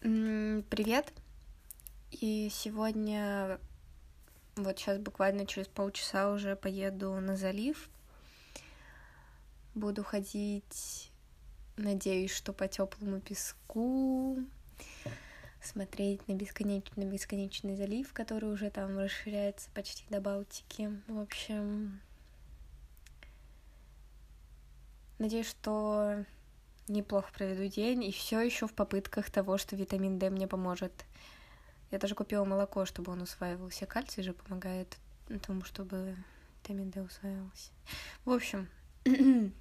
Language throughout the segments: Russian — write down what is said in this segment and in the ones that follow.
Привет! И сегодня, вот сейчас буквально через полчаса уже поеду на залив. Буду ходить, надеюсь, что по теплому песку, смотреть на бесконечный бесконечный залив, который уже там расширяется почти до Балтики. В общем, надеюсь, что неплохо проведу день, и все еще в попытках того, что витамин D мне поможет. Я даже купила молоко, чтобы он усваивался. Кальций же помогает тому, чтобы витамин D усваивался. В общем,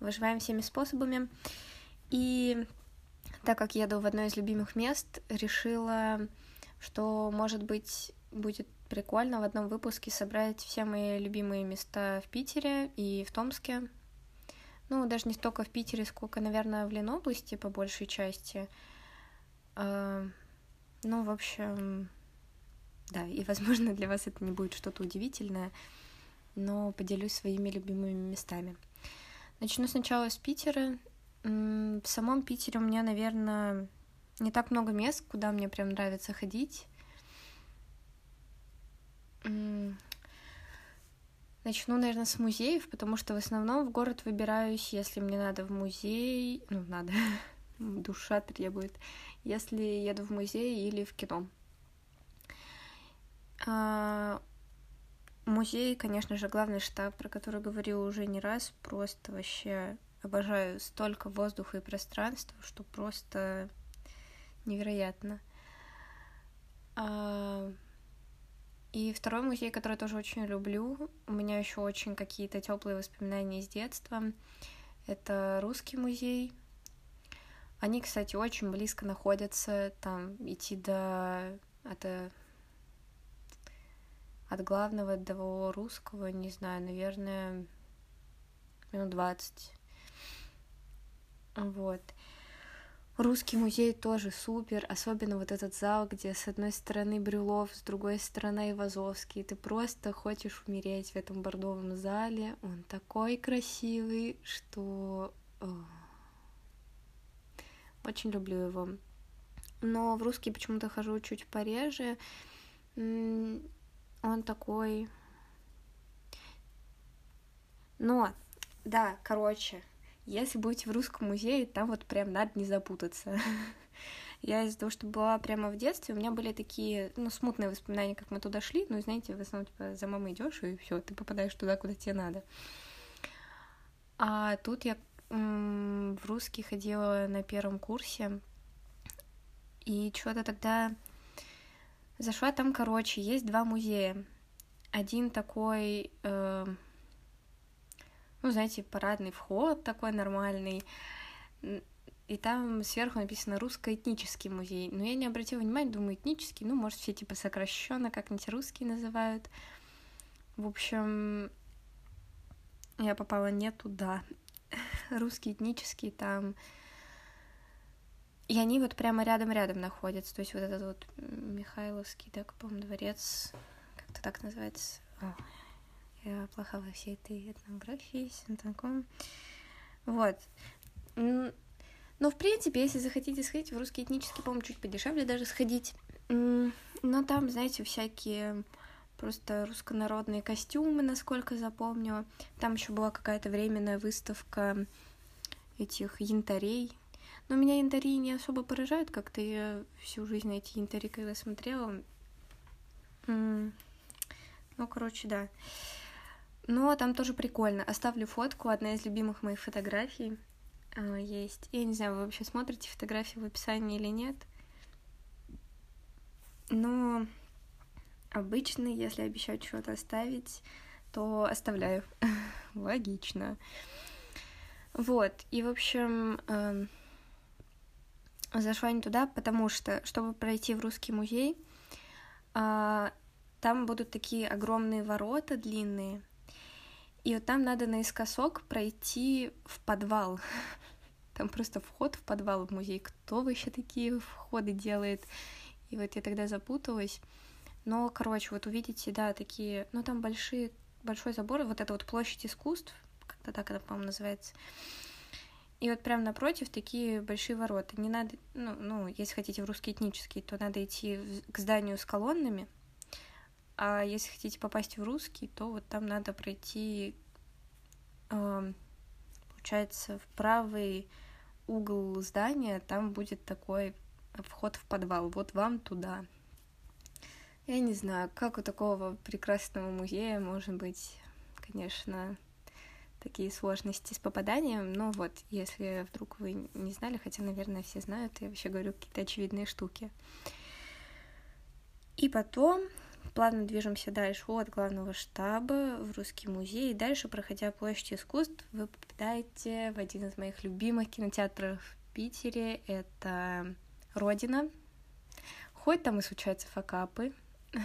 выживаем всеми способами. И так как еду в одно из любимых мест, решила, что, может быть, будет прикольно в одном выпуске собрать все мои любимые места в Питере и в Томске, ну, даже не столько в Питере, сколько, наверное, в Ленобласти по большей части. А, ну, в общем, да, и, возможно, для вас это не будет что-то удивительное, но поделюсь своими любимыми местами. Начну сначала с Питера. В самом Питере у меня, наверное, не так много мест, куда мне прям нравится ходить. Начну, наверное, с музеев, потому что в основном в город выбираюсь, если мне надо в музей, ну, надо, душа требует, если еду в музей или в кино. А, музей, конечно же, главный штаб, про который говорила уже не раз, просто вообще обожаю столько воздуха и пространства, что просто невероятно. А, и второй музей, который я тоже очень люблю, у меня еще очень какие-то теплые воспоминания из детства. Это русский музей. Они, кстати, очень близко находятся. Там идти до от, от главного до русского, не знаю, наверное, минут двадцать. Вот. Русский музей тоже супер, особенно вот этот зал, где с одной стороны Брюлов, с другой стороны Ивазовский. Ты просто хочешь умереть в этом бордовом зале. Он такой красивый, что... Очень люблю его. Но в русский почему-то хожу чуть пореже. Он такой... Но, да, короче, если будете в русском музее, там вот прям надо не запутаться. Я из-за того, что была прямо в детстве, у меня были такие, ну, смутные воспоминания, как мы туда шли. Ну, знаете, в основном, типа, за мамой идешь, и все, ты попадаешь туда, куда тебе надо. А тут я в русский ходила на первом курсе, и что-то тогда зашла там, короче, есть два музея. Один такой э, ну, знаете, парадный вход такой нормальный, и там сверху написано русско-этнический музей. Но я не обратила внимания, думаю, этнический, ну, может, все типа сокращенно как-нибудь русский называют. В общем, я попала не туда. Русский этнический там. И они вот прямо рядом-рядом находятся. То есть вот этот вот Михайловский, так, по-моему, дворец, как-то так называется. Я плоха во всей этой этнографии, всем таком. Вот. Ну, в принципе, если захотите сходить в русский этнический, по-моему, чуть подешевле даже сходить. Но там, знаете, всякие просто руссконародные костюмы, насколько запомнила. Там еще была какая-то временная выставка этих янтарей. Но меня янтари не особо поражают, как-то я всю жизнь эти янтари когда смотрела. Ну, короче, да. Но там тоже прикольно. Оставлю фотку, одна из любимых моих фотографий а, есть. Я не знаю, вы вообще смотрите фотографии в описании или нет. Но обычно, если обещать что-то оставить, то оставляю. Логично. Вот, и, в общем, э, зашла не туда, потому что, чтобы пройти в русский музей, э, там будут такие огромные ворота длинные, и вот там надо наискосок пройти в подвал. Там просто вход в подвал в музей. Кто вообще такие входы делает? И вот я тогда запуталась. Но, короче, вот увидите, да, такие, ну там большие, большой забор, вот это вот площадь искусств, как-то так это, по-моему, называется. И вот прямо напротив такие большие ворота. Не надо, ну, ну если хотите в русский этнический, то надо идти к зданию с колоннами. А если хотите попасть в русский, то вот там надо пройти, получается, в правый угол здания, там будет такой вход в подвал. Вот вам туда. Я не знаю, как у такого прекрасного музея может быть, конечно, такие сложности с попаданием, но вот, если вдруг вы не знали, хотя, наверное, все знают, я вообще говорю какие-то очевидные штуки. И потом плавно движемся дальше от главного штаба в Русский музей, и дальше, проходя площадь искусств, вы попадаете в один из моих любимых кинотеатров в Питере, это Родина. Хоть там и случаются факапы,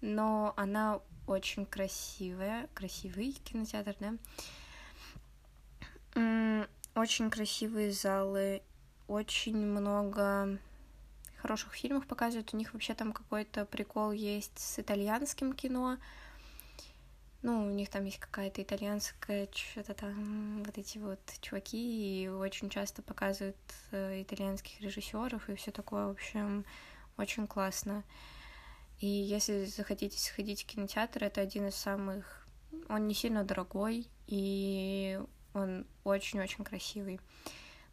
но она очень красивая, красивый кинотеатр, да. Очень красивые залы, очень много хороших фильмов показывают. У них вообще там какой-то прикол есть с итальянским кино. Ну, у них там есть какая-то итальянская что-то там, вот эти вот чуваки, и очень часто показывают э, итальянских режиссеров и все такое, в общем, очень классно. И если захотите сходить в кинотеатр, это один из самых... Он не сильно дорогой, и он очень-очень красивый.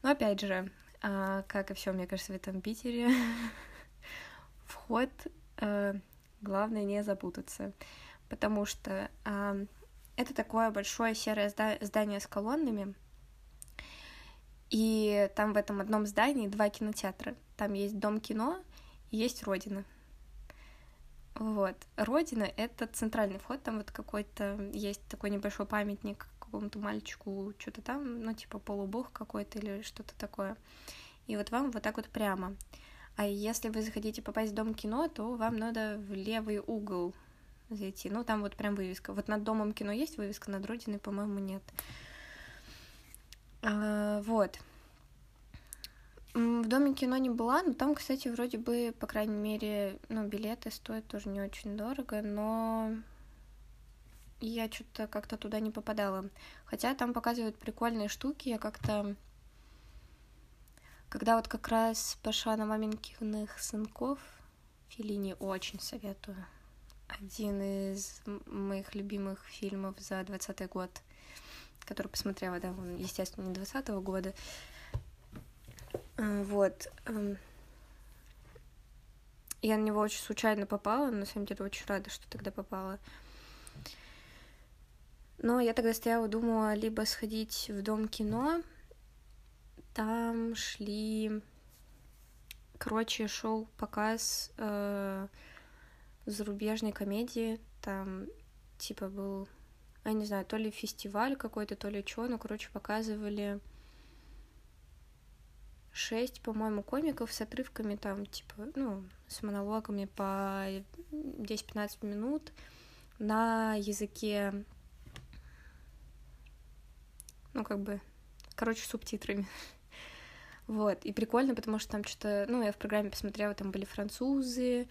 Но опять же, а, как и все, мне кажется, в этом Питере, вход, а, главное не запутаться, потому что а, это такое большое серое здание с колоннами, и там в этом одном здании два кинотеатра. Там есть Дом кино и есть Родина. Вот. Родина — это центральный вход, там вот какой-то есть такой небольшой памятник какому-то мальчику, что-то там, ну, типа полубог какой-то или что-то такое. И вот вам вот так вот прямо. А если вы захотите попасть в Дом кино, то вам надо в левый угол зайти. Ну, там вот прям вывеска. Вот над Домом кино есть вывеска, над Родиной, по-моему, нет. А, вот. В Доме кино не была, но там, кстати, вроде бы, по крайней мере, ну, билеты стоят тоже не очень дорого, но я что-то как-то туда не попадала. Хотя там показывают прикольные штуки, я как-то... Когда вот как раз пошла на маменькиных сынков, Филини очень советую. Один из моих любимых фильмов за двадцатый год, который посмотрела, да, он, естественно, не двадцатого года, Э, вот. Эм, я на него очень случайно попала, на самом деле очень рада, что тогда попала. Но я тогда стояла, думала, либо сходить в дом кино, там шли, короче, шел показ э, зарубежной комедии, там типа был, я не знаю, то ли фестиваль какой-то, то ли что, ну, короче, показывали шесть, по-моему, комиков с отрывками там, типа, ну, с монологами по 10-15 минут на языке, ну, как бы, короче, субтитрами. Вот, и прикольно, потому что там что-то, ну, я в программе посмотрела, там были французы,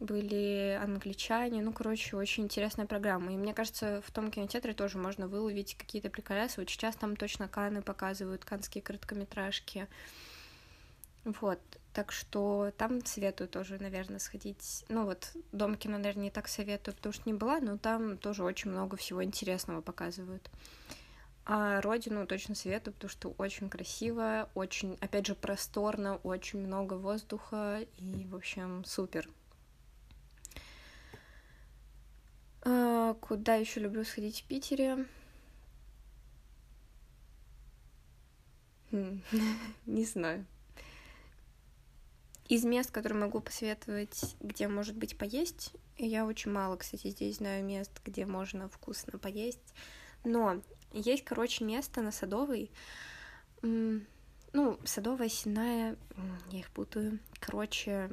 были англичане, ну, короче, очень интересная программа. И мне кажется, в том кинотеатре тоже можно выловить какие-то приколясы. Вот сейчас там точно Каны показывают, канские короткометражки. Вот, так что там советую тоже, наверное, сходить. Ну вот, Дом кино, наверное, не так советую, потому что не была, но там тоже очень много всего интересного показывают. А Родину точно советую, потому что очень красиво, очень, опять же, просторно, очень много воздуха и, в общем, супер. А, куда еще люблю сходить в Питере? Хм, не знаю. Из мест, которые могу посоветовать, где может быть поесть, я очень мало, кстати, здесь знаю мест, где можно вкусно поесть. Но есть, короче, место на Садовой. Ну, Садовая, Синая, я их путаю. Короче,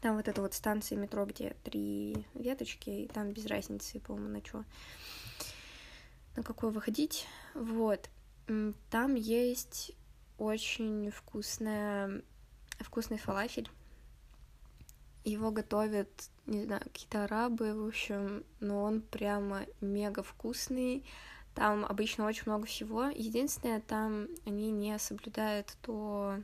там вот эта вот станция метро, где три веточки, и там без разницы, по-моему, на что, на какой выходить. Вот. Там есть очень вкусная, вкусный фалафель. Его готовят, не знаю, какие-то арабы, в общем, но он прямо мега вкусный. Там обычно очень много всего. Единственное, там они не соблюдают то,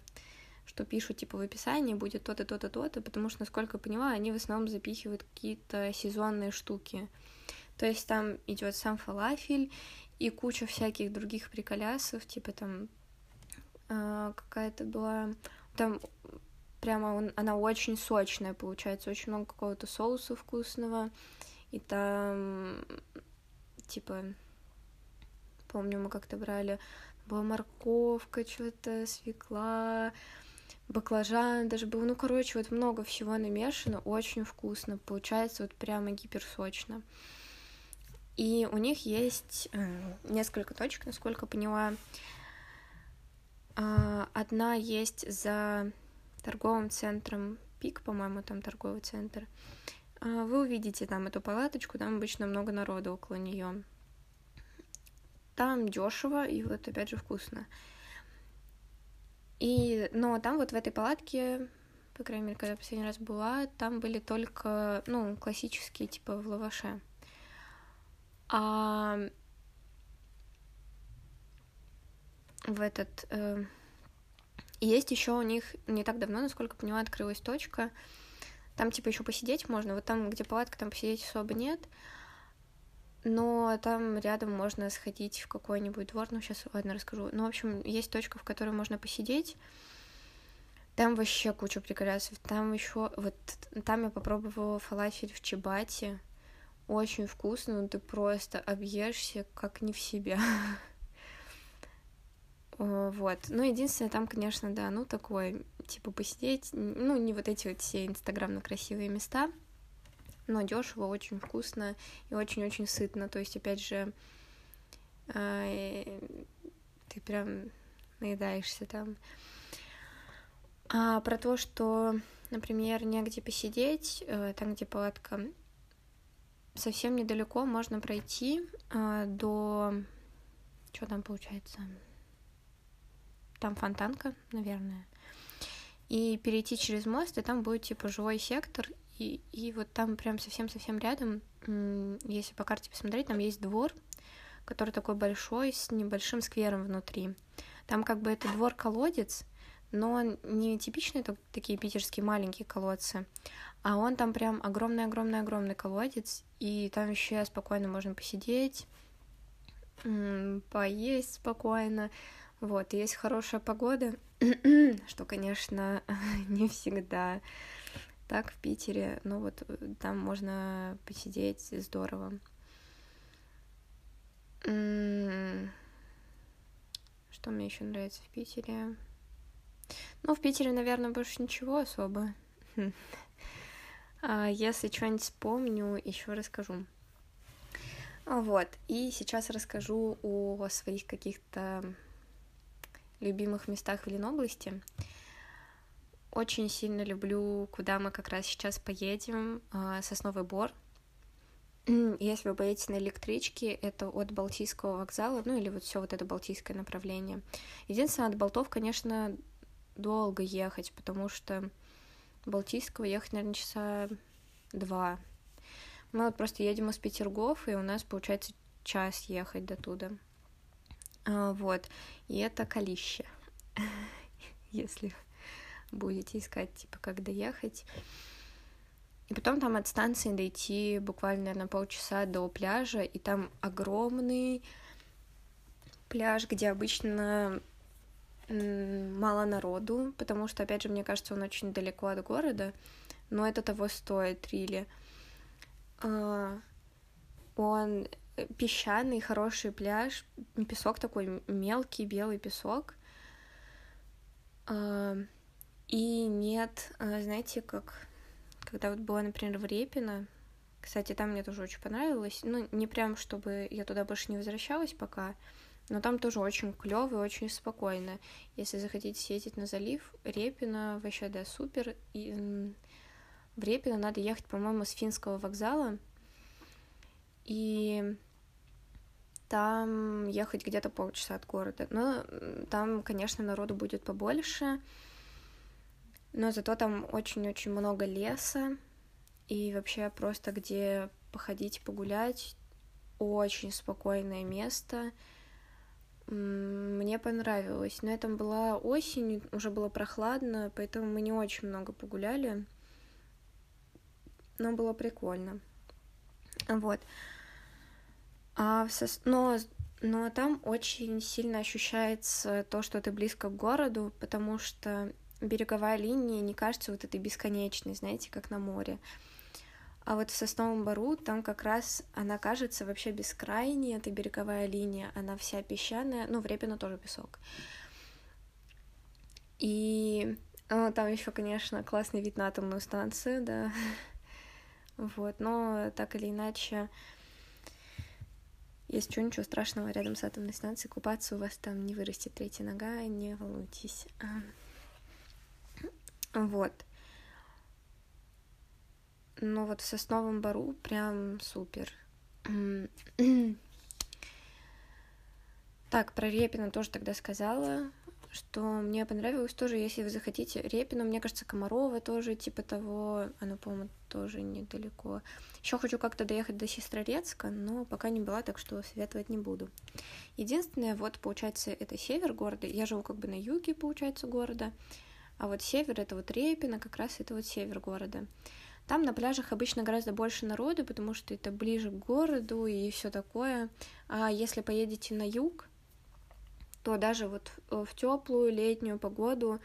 что пишут, типа, в описании будет то-то, то-то, то-то, потому что, насколько я понимаю, они в основном запихивают какие-то сезонные штуки. То есть там идет сам фалафель и куча всяких других приколясов, типа там э, какая-то была... Там прямо он, она очень сочная получается, очень много какого-то соуса вкусного, и там, типа, помню, мы как-то брали, была морковка, что-то, свекла, баклажан даже был, ну, короче, вот много всего намешано, очень вкусно, получается вот прямо гиперсочно. И у них есть э, несколько точек, насколько поняла. Э, одна есть за торговым центром Пик, по-моему, там торговый центр. Э, вы увидите там эту палаточку, там обычно много народу около нее. Там дешево и вот опять же вкусно. И, но там вот в этой палатке, по крайней мере, когда я последний раз была, там были только, ну, классические, типа в лаваше. А в этот... Э, есть еще у них не так давно, насколько поняла, открылась точка. Там типа еще посидеть можно. Вот там, где палатка, там посидеть особо нет. Но там рядом можно сходить в какой-нибудь двор. Ну, сейчас, ладно, расскажу. Ну, в общем, есть точка, в которой можно посидеть. Там вообще куча приколясов. Там еще... Вот там я попробовала фалафель в Чебате. Очень вкусно, но ты просто объешься как не в себя. Вот. Ну, единственное, там, конечно, да, ну, такое, типа, посидеть, ну, не вот эти вот все инстаграмно красивые места, но дешево, очень вкусно и очень-очень сытно. То есть, опять же, ты прям наедаешься там. А про то, что, например, негде посидеть, э, там, где палатка, совсем недалеко можно пройти э, до... Что там получается? Там фонтанка, наверное. И перейти через мост, и там будет типа живой сектор, и, и вот там прям совсем-совсем рядом, если по карте посмотреть, там есть двор, который такой большой, с небольшим сквером внутри. Там как бы это двор-колодец, но не типичные такие питерские маленькие колодцы, а он там прям огромный-огромный-огромный колодец, и там еще спокойно можно посидеть, поесть спокойно. Вот, есть хорошая погода, что, конечно, не всегда так в Питере, но вот э, там можно посидеть здорово. Что мне еще нравится в Питере? Ну, в Питере, наверное, больше ничего особо. А если что-нибудь вспомню, еще расскажу. Вот, и сейчас расскажу о своих каких-то любимых местах в Ленобласти. Очень сильно люблю, куда мы как раз сейчас поедем, а, Сосновый Бор. Если вы поедете на электричке, это от Балтийского вокзала, ну или вот все вот это Балтийское направление. Единственное, от Болтов, конечно, долго ехать, потому что Балтийского ехать, наверное, часа два. Мы вот просто едем из Петергоф, и у нас получается час ехать до туда. А, вот. И это колище. Если будете искать, типа, как доехать. И потом там от станции дойти буквально, наверное, полчаса до пляжа, и там огромный пляж, где обычно мало народу, потому что, опять же, мне кажется, он очень далеко от города, но это того стоит, Рили. А, он песчаный, хороший пляж, песок такой мелкий, белый песок. И нет, а, знаете, как когда вот была, например, в Репино, кстати, там мне тоже очень понравилось, ну, не прям, чтобы я туда больше не возвращалась пока, но там тоже очень клево и очень спокойно. Если захотите съездить на залив, Репина вообще, да, супер. И в Репино надо ехать, по-моему, с финского вокзала. И там ехать где-то полчаса от города. Но там, конечно, народу будет побольше, но зато там очень-очень много леса, и вообще просто где походить, погулять, очень спокойное место. Мне понравилось. Но это была осень, уже было прохладно, поэтому мы не очень много погуляли. Но было прикольно. Вот. А в сос... но, но там очень сильно ощущается то, что ты близко к городу, потому что береговая линия не кажется вот этой бесконечной, знаете, как на море. А вот в Сосновом Бару там как раз она кажется вообще бескрайней, эта береговая линия, она вся песчаная, ну, в Репино тоже песок. И ну, там еще, конечно, классный вид на атомную станцию, да. Вот, но так или иначе, если что, ничего страшного, рядом с атомной станцией купаться у вас там не вырастет третья нога, не волнуйтесь. Вот. Но вот в Сосновом Бару прям супер. Так, про Репина тоже тогда сказала, что мне понравилось тоже, если вы захотите. Репина, мне кажется, Комарова тоже, типа того, оно, по-моему, тоже недалеко. Еще хочу как-то доехать до Сестрорецка, но пока не была, так что советовать не буду. Единственное, вот, получается, это север города. Я живу как бы на юге, получается, города. А вот север — это вот Репина, как раз это вот север города. Там на пляжах обычно гораздо больше народу, потому что это ближе к городу и все такое. А если поедете на юг, то даже вот в теплую летнюю погоду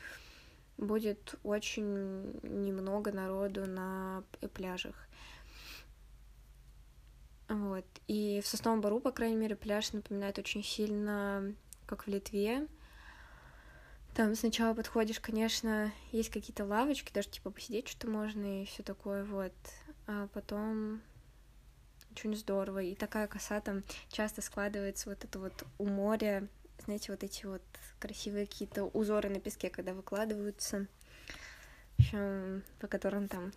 будет очень немного народу на пляжах. Вот. И в Сосновом Бару, по крайней мере, пляж напоминает очень сильно, как в Литве. Там сначала подходишь, конечно, есть какие-то лавочки, даже типа посидеть что-то можно и все такое, вот. А потом очень здорово. И такая коса там часто складывается вот это вот у моря, знаете, вот эти вот красивые какие-то узоры на песке, когда выкладываются, еще по которым там,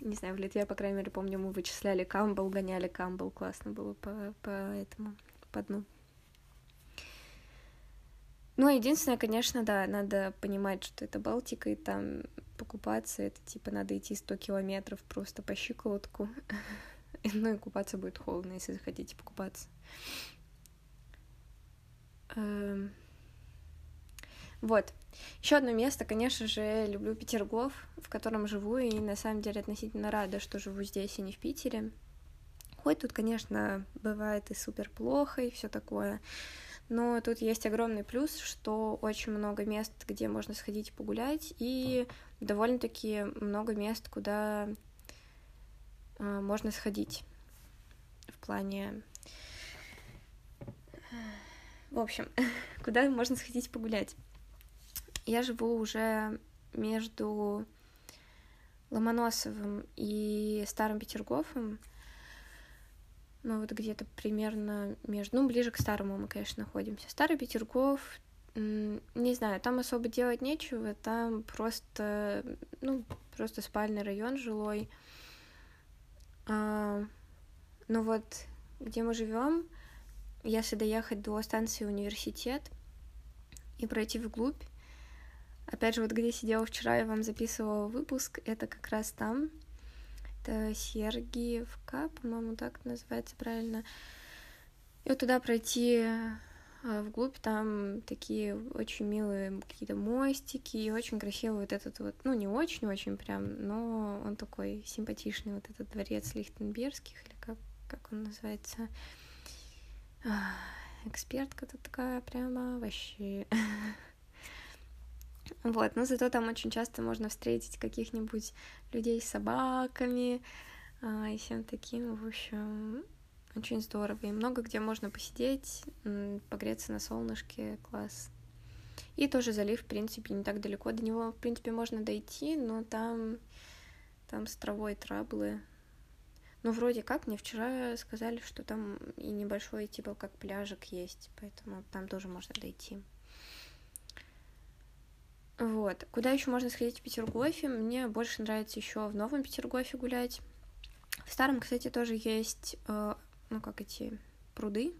не знаю, в Литве, по крайней мере, помню, мы вычисляли камбал, гоняли камбал, классно было по, по этому, по дну. Ну, единственное, конечно, да, надо понимать, что это Балтика, и там покупаться, это типа надо идти 100 километров просто по щиколотку. Ну и купаться будет холодно, если захотите покупаться. Эм. Вот. Еще одно место, конечно же, люблю Петергоф, в котором живу, и на самом деле относительно рада, что живу здесь, и не в Питере. Хоть тут, конечно, бывает и супер плохо, и все такое. Но тут есть огромный плюс, что очень много мест, где можно сходить погулять, и довольно-таки много мест, куда э, можно сходить в плане... В общем, куда можно сходить погулять. Я живу уже между Ломоносовым и Старым Петергофом, ну, вот где-то примерно между... Ну, ближе к старому мы, конечно, находимся. Старый Петергоф, не знаю, там особо делать нечего, там просто, ну, просто спальный район жилой. А, ну вот, где мы живем, если доехать до станции университет и пройти вглубь, опять же, вот где сидела вчера, я вам записывала выпуск, это как раз там, это Сергиевка, по-моему, так называется правильно. И вот туда пройти а, вглубь, там такие очень милые какие-то мостики, и очень красивый вот этот вот, ну, не очень-очень прям, но он такой симпатичный, вот этот дворец Лихтенбергских, или как, как он называется. Экспертка-то такая прямо вообще. Вот, но зато там очень часто можно встретить каких-нибудь людей с собаками а, и всем таким, в общем, очень здорово. И много где можно посидеть, погреться на солнышке, класс. И тоже залив, в принципе, не так далеко. До него, в принципе, можно дойти, но там, там с травой траблы. Ну, вроде как, мне вчера сказали, что там и небольшой, типа, как пляжик есть, поэтому там тоже можно дойти. Вот. Куда еще можно сходить в Петергофе? Мне больше нравится еще в Новом Петергофе гулять. В Старом, кстати, тоже есть, э, ну, как эти пруды.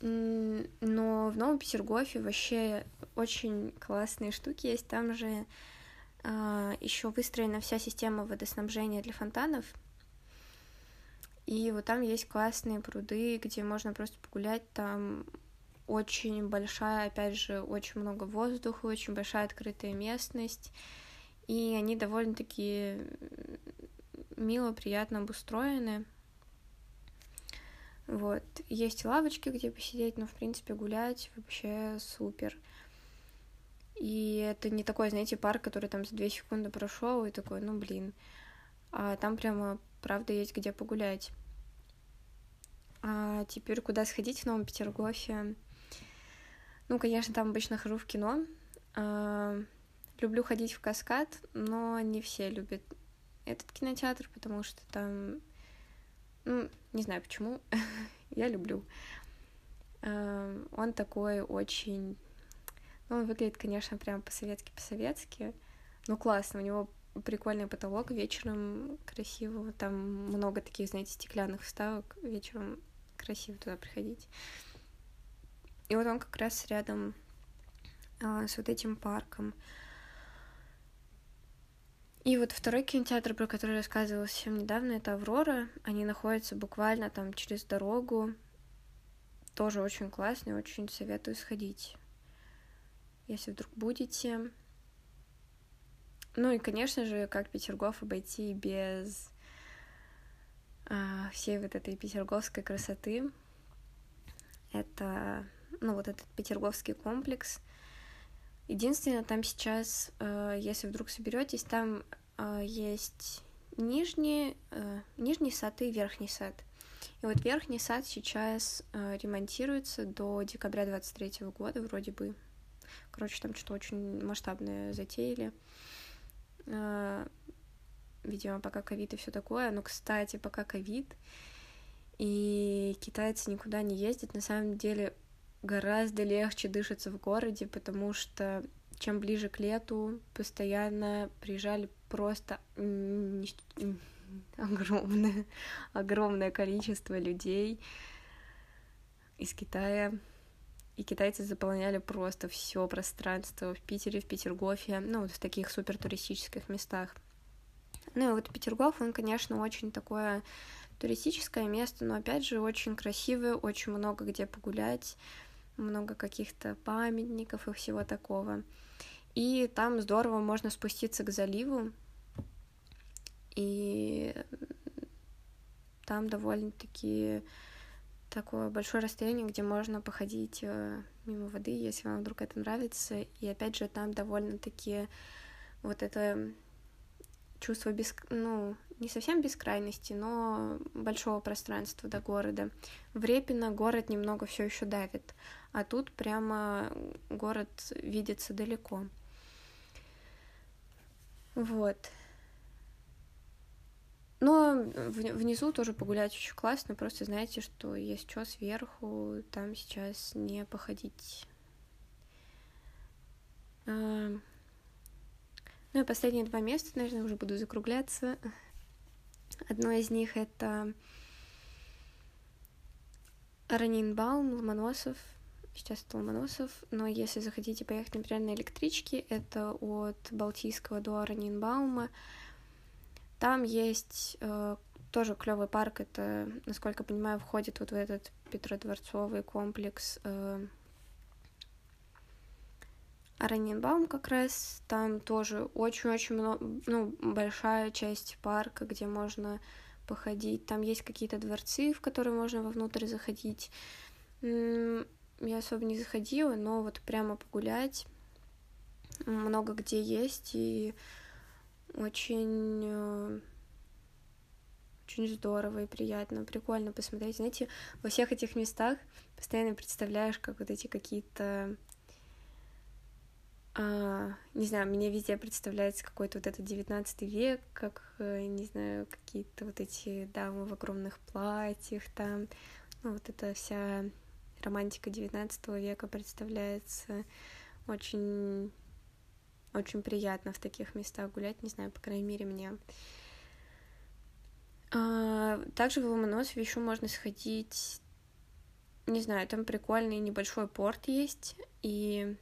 Но в Новом Петергофе вообще очень классные штуки есть. Там же э, еще выстроена вся система водоснабжения для фонтанов. И вот там есть классные пруды, где можно просто погулять. Там очень большая, опять же, очень много воздуха, очень большая открытая местность. И они довольно-таки мило, приятно обустроены. Вот. Есть лавочки, где посидеть, но, в принципе, гулять вообще супер. И это не такой, знаете, парк, который там за две секунды прошел и такой, ну, блин. А там прямо, правда, есть где погулять. А теперь куда сходить в Новом Петергофе? Ну, конечно, там обычно хожу в кино. А, люблю ходить в каскад, но не все любят этот кинотеатр, потому что там ну, не знаю почему, я люблю. Эм, он такой очень... Ну, он выглядит, конечно, прям по-советски, по-советски, но классно, у него прикольный потолок вечером красиво, там много таких, знаете, стеклянных вставок, вечером красиво туда приходить. И вот он как раз рядом а, с вот этим парком. И вот второй кинотеатр, про который рассказывала совсем недавно, это «Аврора». Они находятся буквально там через дорогу. Тоже очень классный, очень советую сходить, если вдруг будете. Ну и, конечно же, как Петергоф обойти без а, всей вот этой петерговской красоты. Это, ну, вот этот петерговский комплекс — Единственное, там сейчас, э, если вдруг соберетесь, там э, есть нижний, э, нижний сад и верхний сад. И вот верхний сад сейчас ремонтируется до декабря 23 года вроде бы. Короче, там что-то очень масштабное затеяли. Видимо, пока ковид и все такое. Но, кстати, пока ковид, и китайцы никуда не ездят, на самом деле гораздо легче дышится в городе, потому что чем ближе к лету, постоянно приезжали просто огромное, огромное количество людей из Китая. И китайцы заполняли просто все пространство в Питере, в Петергофе, ну, вот в таких супер туристических местах. Ну и вот Петергоф, он, конечно, очень такое туристическое место, но опять же очень красивое, очень много где погулять много каких-то памятников и всего такого. И там здорово можно спуститься к заливу, и там довольно-таки такое большое расстояние, где можно походить э, мимо воды, если вам вдруг это нравится. И опять же, там довольно-таки вот это чувство без... ну, не совсем бескрайности, но большого пространства до города. В Репино город немного все еще давит, а тут прямо город видится далеко. Вот. Но внизу тоже погулять очень классно, просто знаете, что есть что сверху, там сейчас не походить. ну и последние два места, наверное, уже буду закругляться. Одно из них это Ранинбаум, Ломоносов. Сейчас это Ломоносов, но если захотите поехать, например, на электричке, это от Балтийского до Ранинбаума. Там есть э, тоже клевый парк, это, насколько понимаю, входит вот в этот Петродворцовый комплекс э, Раненбаум как раз, там тоже очень-очень много, ну, большая часть парка, где можно походить. Там есть какие-то дворцы, в которые можно вовнутрь заходить. Я особо не заходила, но вот прямо погулять много где есть, и очень э, очень здорово и приятно, прикольно посмотреть. Знаете, во всех этих местах постоянно представляешь, как вот эти какие-то а, не знаю, мне везде представляется какой-то вот этот девятнадцатый век, как, э, не знаю, какие-то вот эти дамы в огромных платьях там, ну, вот эта вся романтика девятнадцатого века представляется очень, очень приятно в таких местах гулять, не знаю, по крайней мере, мне. А, также в Ломоносове еще можно сходить, не знаю, там прикольный небольшой порт есть, и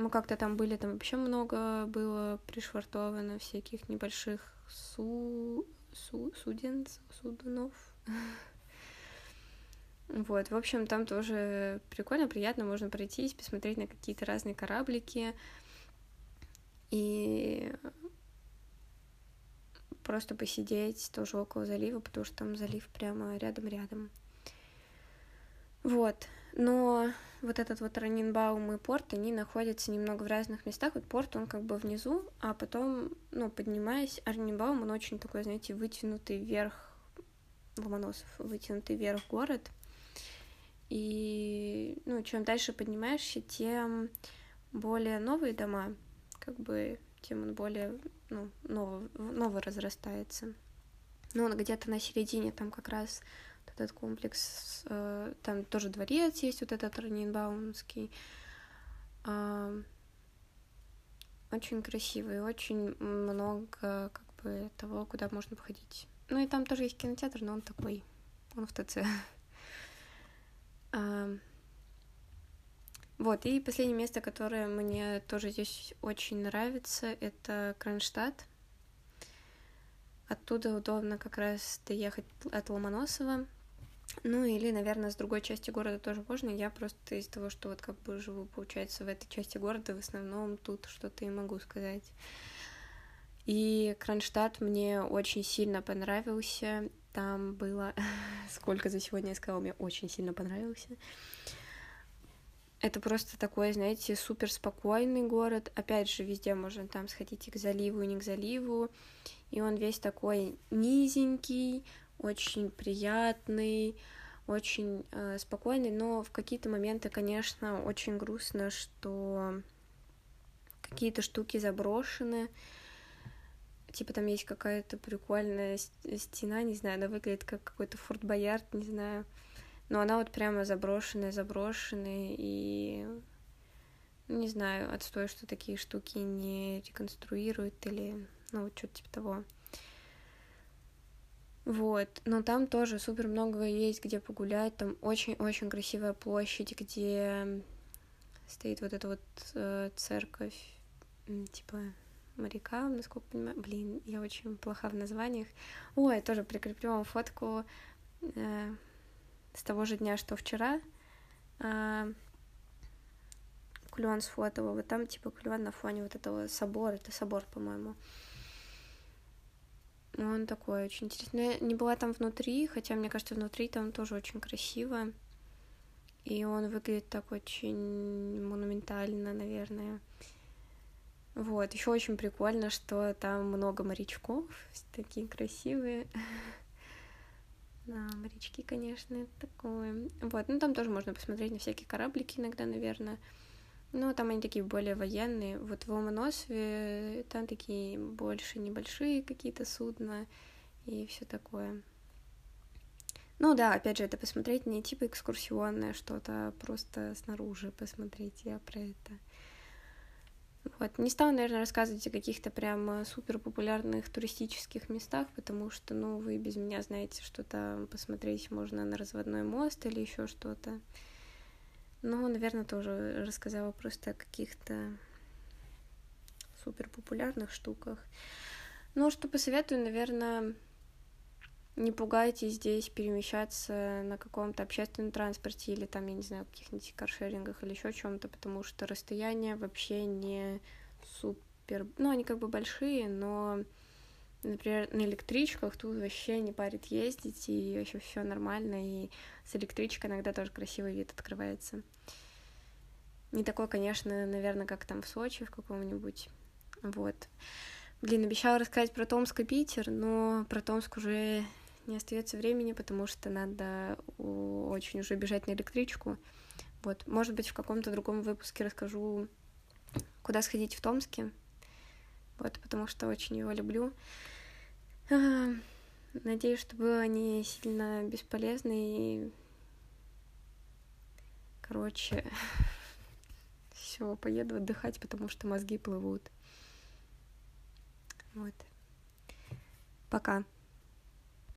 мы как-то там были, там вообще много было пришвартовано всяких небольших су... Су... суден, судунов. Вот, в общем, там тоже прикольно, приятно, можно пройтись, посмотреть на какие-то разные кораблики и просто посидеть тоже около залива, потому что там залив прямо рядом-рядом. Вот, но вот этот вот Раненбаум и порт, они находятся немного в разных местах. Вот порт, он как бы внизу, а потом, ну, поднимаясь, Раненбаум, он очень такой, знаете, вытянутый вверх, Ломоносов, вытянутый вверх город. И, ну, чем дальше поднимаешься, тем более новые дома, как бы, тем он более, ну, ново, ново разрастается. Ну, он где-то на середине там как раз этот комплекс. Э, там тоже дворец есть, вот этот Раненбаумский. Очень красивый, очень много как бы того, куда можно походить. Ну и там тоже есть кинотеатр, но он такой, он в ТЦ. Вот, и последнее место, которое мне тоже здесь очень нравится, это Кронштадт. Оттуда удобно как раз доехать от Ломоносова. Ну или, наверное, с другой части города тоже можно. Я просто из того, что вот как бы живу, получается, в этой части города, в основном тут что-то и могу сказать. И Кронштадт мне очень сильно понравился. Там было... Сколько за сегодня я сказала, мне очень сильно понравился. Это просто такой, знаете, супер спокойный город. Опять же, везде можно там сходить и к заливу, и не к заливу. И он весь такой низенький, очень приятный, очень э, спокойный, но в какие-то моменты, конечно, очень грустно, что какие-то штуки заброшены. Типа там есть какая-то прикольная стена, не знаю, она выглядит как какой-то Форт Боярд, не знаю. Но она вот прямо заброшенная, заброшенная, и ну, не знаю, отстой, что такие штуки не реконструируют или, ну, вот что-то типа того. Вот, но там тоже супер много есть, где погулять, там очень-очень красивая площадь, где стоит вот эта вот э, церковь, типа моряка, насколько понимаю. Блин, я очень плоха в названиях. Ой, я тоже прикреплю вам фотку э, с того же дня, что вчера. Э, клен сфотовал, вот там типа клен на фоне вот этого собора, это собор, по-моему. Он такой очень интересный. Я не была там внутри, хотя мне кажется, внутри там тоже очень красиво. И он выглядит так очень монументально, наверное. Вот, еще очень прикольно, что там много морячков, такие красивые. Да, морячки, конечно, такое. Вот, ну там тоже можно посмотреть на всякие кораблики иногда, наверное. Ну, там они такие более военные. Вот в Ломоносове там такие больше небольшие какие-то судна и все такое. Ну да, опять же, это посмотреть не типа экскурсионное что-то, а просто снаружи посмотреть я про это. Вот. Не стала, наверное, рассказывать о каких-то прям супер популярных туристических местах, потому что, ну, вы без меня знаете, что там посмотреть можно на разводной мост или еще что-то. Ну, наверное, тоже рассказала просто о каких-то супер популярных штуках. Ну, что посоветую, наверное, не пугайтесь здесь перемещаться на каком-то общественном транспорте или там, я не знаю, каких-нибудь каршерингах или еще чем-то, потому что расстояния вообще не супер... Ну, они как бы большие, но Например, на электричках тут вообще не парит ездить, и вообще все нормально, и с электричкой иногда тоже красивый вид открывается. Не такой, конечно, наверное, как там в Сочи в каком-нибудь. Вот. Блин, обещала рассказать про Томск и Питер, но про Томск уже не остается времени, потому что надо очень уже бежать на электричку. Вот, может быть, в каком-то другом выпуске расскажу, куда сходить в Томске. Вот, потому что очень его люблю. Надеюсь, что было не сильно бесполезно и... Короче, все, поеду отдыхать, потому что мозги плывут. Вот. Пока.